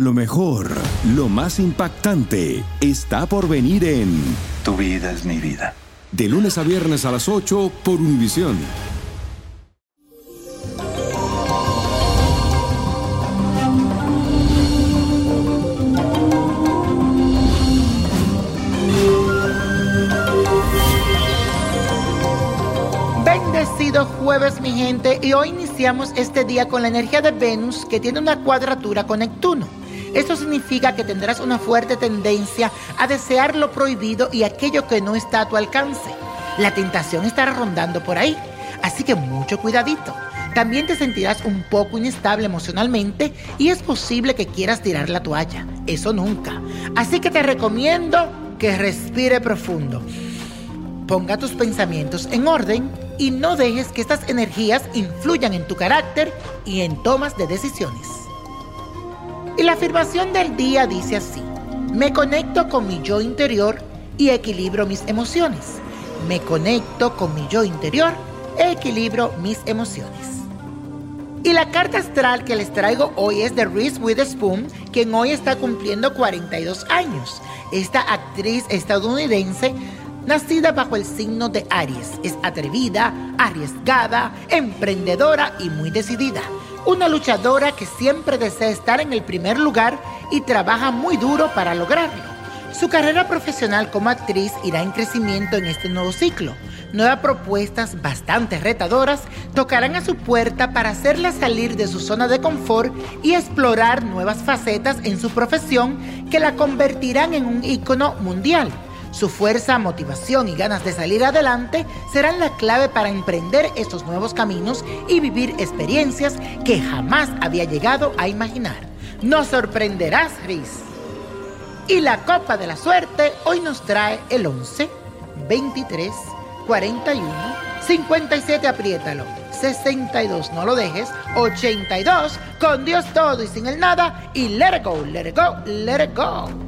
Lo mejor, lo más impactante, está por venir en Tu vida es mi vida. De lunes a viernes a las 8 por Univisión. Bendecido jueves mi gente y hoy iniciamos este día con la energía de Venus que tiene una cuadratura con Neptuno. Esto significa que tendrás una fuerte tendencia a desear lo prohibido y aquello que no está a tu alcance. La tentación estará rondando por ahí, así que mucho cuidadito. También te sentirás un poco inestable emocionalmente y es posible que quieras tirar la toalla. Eso nunca. Así que te recomiendo que respire profundo. Ponga tus pensamientos en orden y no dejes que estas energías influyan en tu carácter y en tomas de decisiones. Y la afirmación del día dice así, me conecto con mi yo interior y equilibro mis emociones. Me conecto con mi yo interior e equilibro mis emociones. Y la carta astral que les traigo hoy es de Reese Witherspoon, quien hoy está cumpliendo 42 años. Esta actriz estadounidense nacida bajo el signo de Aries. Es atrevida, arriesgada, emprendedora y muy decidida. Una luchadora que siempre desea estar en el primer lugar y trabaja muy duro para lograrlo. Su carrera profesional como actriz irá en crecimiento en este nuevo ciclo. Nuevas propuestas bastante retadoras tocarán a su puerta para hacerla salir de su zona de confort y explorar nuevas facetas en su profesión que la convertirán en un ícono mundial. Su fuerza, motivación y ganas de salir adelante serán la clave para emprender estos nuevos caminos y vivir experiencias que jamás había llegado a imaginar. Nos sorprenderás, Riz. Y la copa de la suerte hoy nos trae el 11, 23, 41, 57, apriétalo, 62, no lo dejes, 82, con Dios todo y sin el nada, y let it go, let it go, let it go.